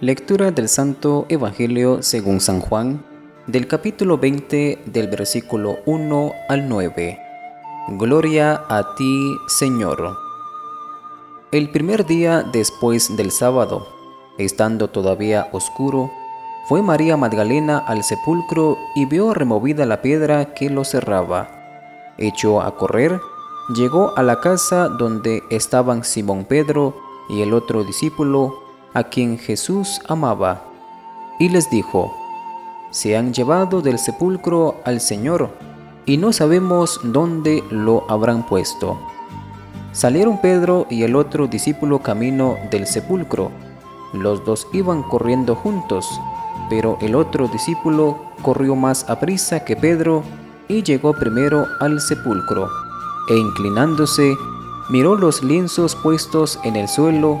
Lectura del Santo Evangelio según San Juan, del capítulo 20 del versículo 1 al 9. Gloria a ti, Señor. El primer día después del sábado, estando todavía oscuro, fue María Magdalena al sepulcro y vio removida la piedra que lo cerraba. Echó a correr, llegó a la casa donde estaban Simón Pedro y el otro discípulo, a quien Jesús amaba, y les dijo, Se han llevado del sepulcro al Señor, y no sabemos dónde lo habrán puesto. Salieron Pedro y el otro discípulo camino del sepulcro. Los dos iban corriendo juntos, pero el otro discípulo corrió más a prisa que Pedro y llegó primero al sepulcro, e inclinándose, miró los lienzos puestos en el suelo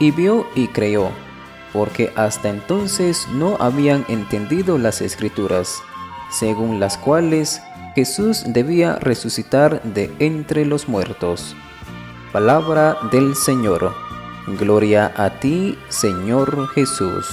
y vio y creyó, porque hasta entonces no habían entendido las escrituras, según las cuales Jesús debía resucitar de entre los muertos. Palabra del Señor. Gloria a ti, Señor Jesús.